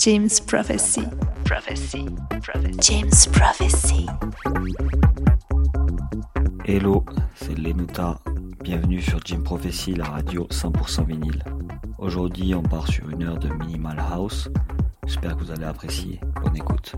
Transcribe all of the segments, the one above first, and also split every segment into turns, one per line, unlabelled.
James Prophecy. Prophecy. Prophecy. James Prophecy.
Hello, c'est Lenuta. Bienvenue sur Jim Prophecy, la radio 100% vinyle. Aujourd'hui, on part sur une heure de Minimal House. J'espère que vous allez apprécier. Bonne écoute.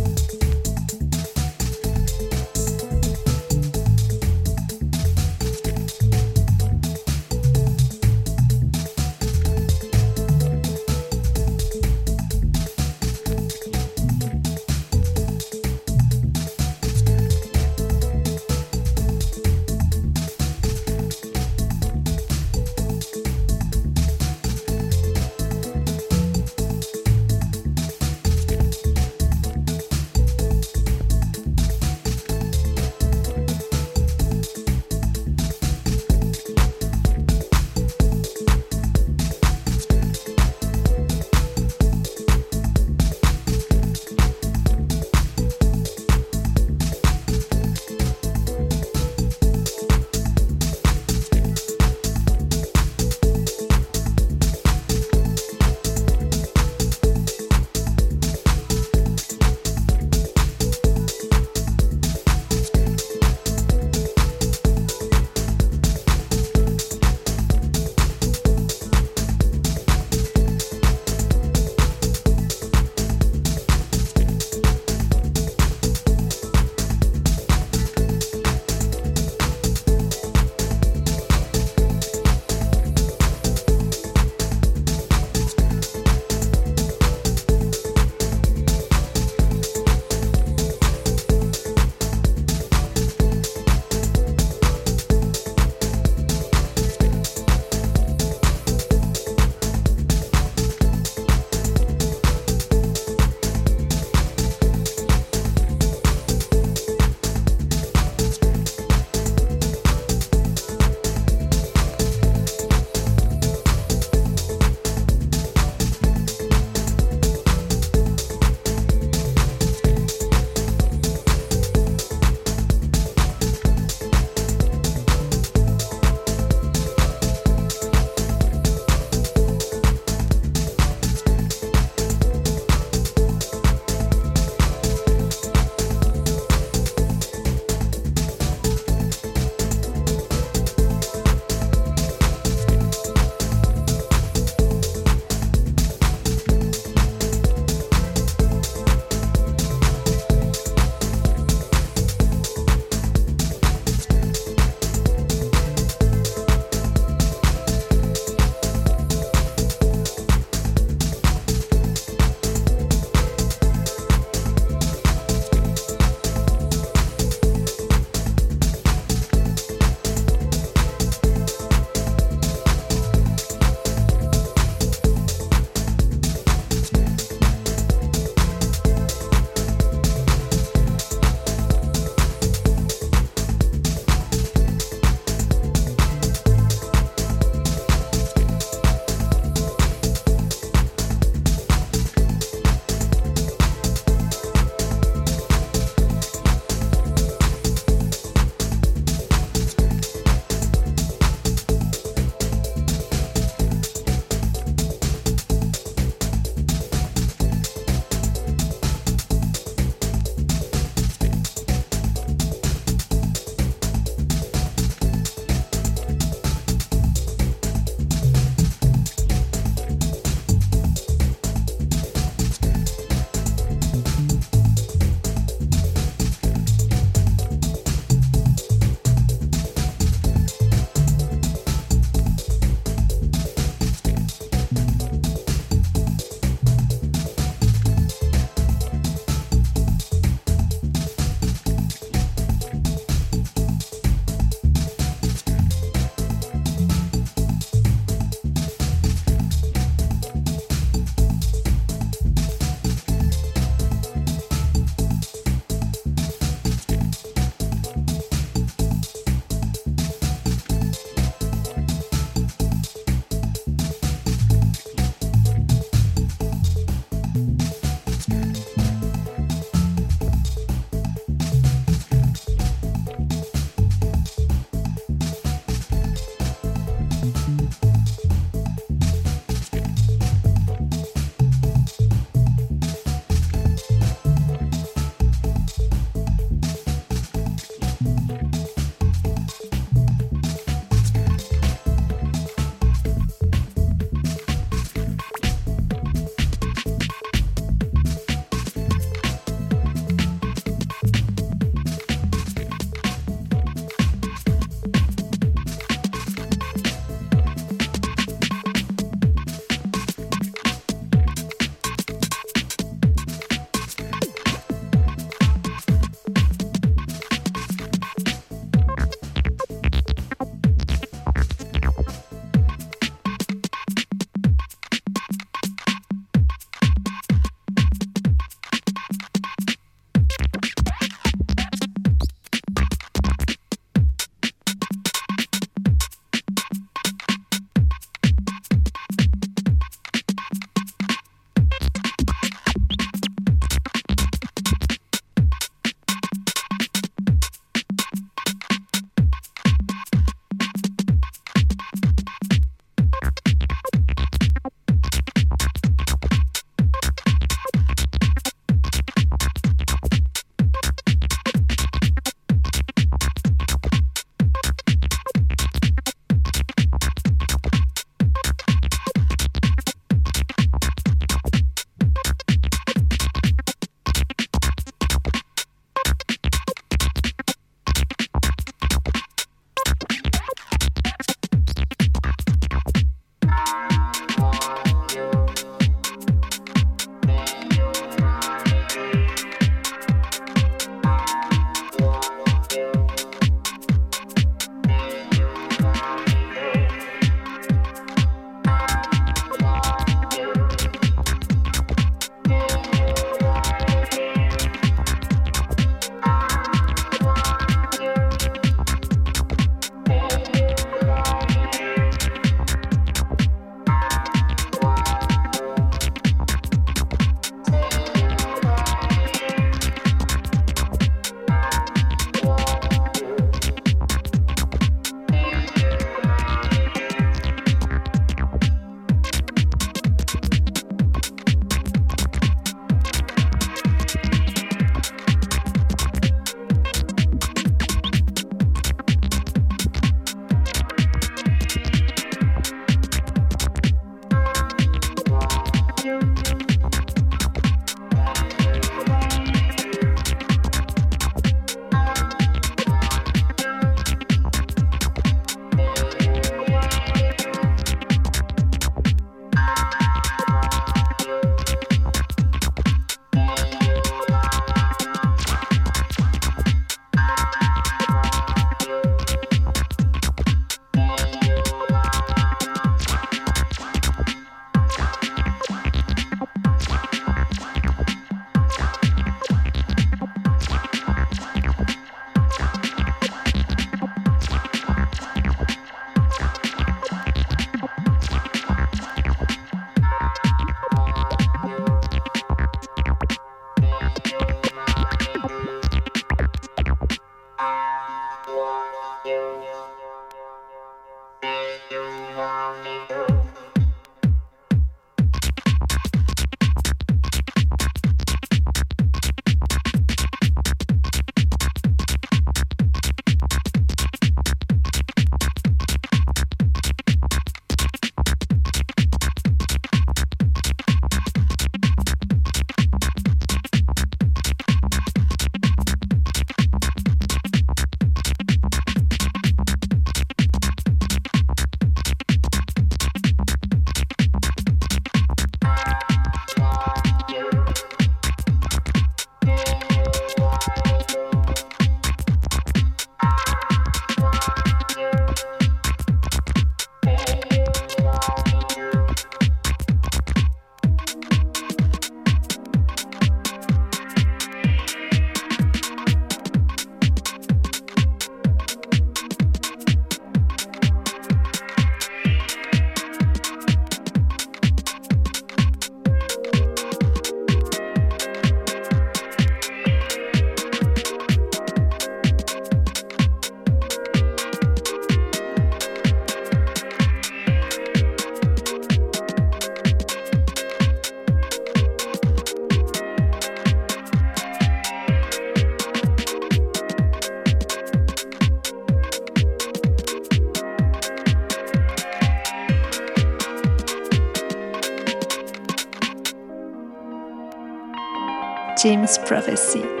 James Prophecy.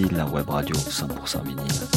La web radio 100% vinyle.